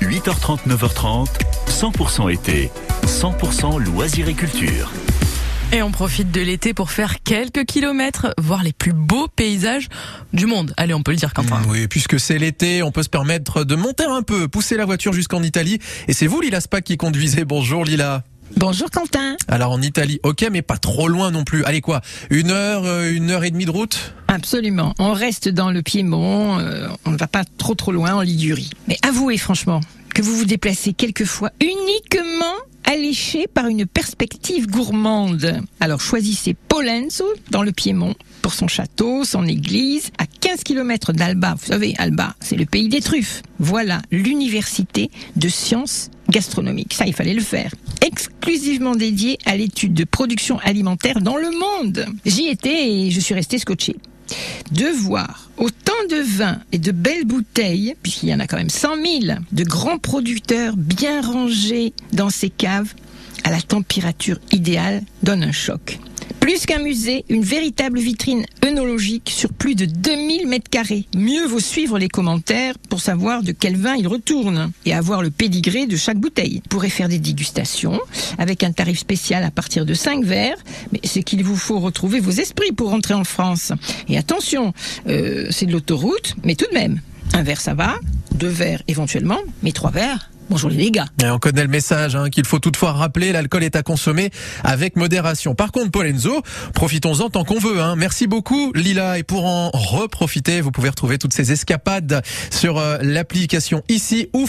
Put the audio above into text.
8h30, 9h30, 100% été, 100% loisirs et culture. Et on profite de l'été pour faire quelques kilomètres, voir les plus beaux paysages du monde. Allez, on peut le dire, Quentin. Oui, puisque c'est l'été, on peut se permettre de monter un peu, pousser la voiture jusqu'en Italie. Et c'est vous, Lila Spa, qui conduisez. Bonjour, Lila. Bonjour Quentin. Alors en Italie, ok, mais pas trop loin non plus. Allez quoi, une heure, euh, une heure et demie de route? Absolument. On reste dans le Piémont, euh, on ne va pas trop trop loin en Ligurie. Mais avouez franchement que vous vous déplacez quelquefois uniquement alléché par une perspective gourmande. Alors choisissez Polenzo dans le Piémont pour son château, son église, à 15 km d'Alba. Vous savez, Alba, c'est le pays des truffes. Voilà l'université de sciences gastronomiques. Ça, il fallait le faire. Exclusivement dédié à l'étude de production alimentaire dans le monde. J'y étais et je suis resté scotché de voir autant de vins et de belles bouteilles, puisqu'il y en a quand même 100 000, de grands producteurs bien rangés dans ces caves, à la température idéale, donne un choc. Plus qu'un musée, une véritable vitrine œnologique sur plus de 2000 mètres carrés. Mieux vaut suivre les commentaires pour savoir de quel vin il retourne et avoir le pédigré de chaque bouteille. Vous pourrez faire des dégustations avec un tarif spécial à partir de 5 verres, mais c'est qu'il vous faut retrouver vos esprits pour rentrer en France. Et attention, euh, c'est de l'autoroute, mais tout de même, un verre ça va, deux verres éventuellement, mais trois verres, Bonjour les gars. On connaît le message hein, qu'il faut toutefois rappeler, l'alcool est à consommer avec modération. Par contre, Polenzo, profitons-en tant qu'on veut. Hein. Merci beaucoup Lila. Et pour en reprofiter, vous pouvez retrouver toutes ces escapades sur euh, l'application ici ou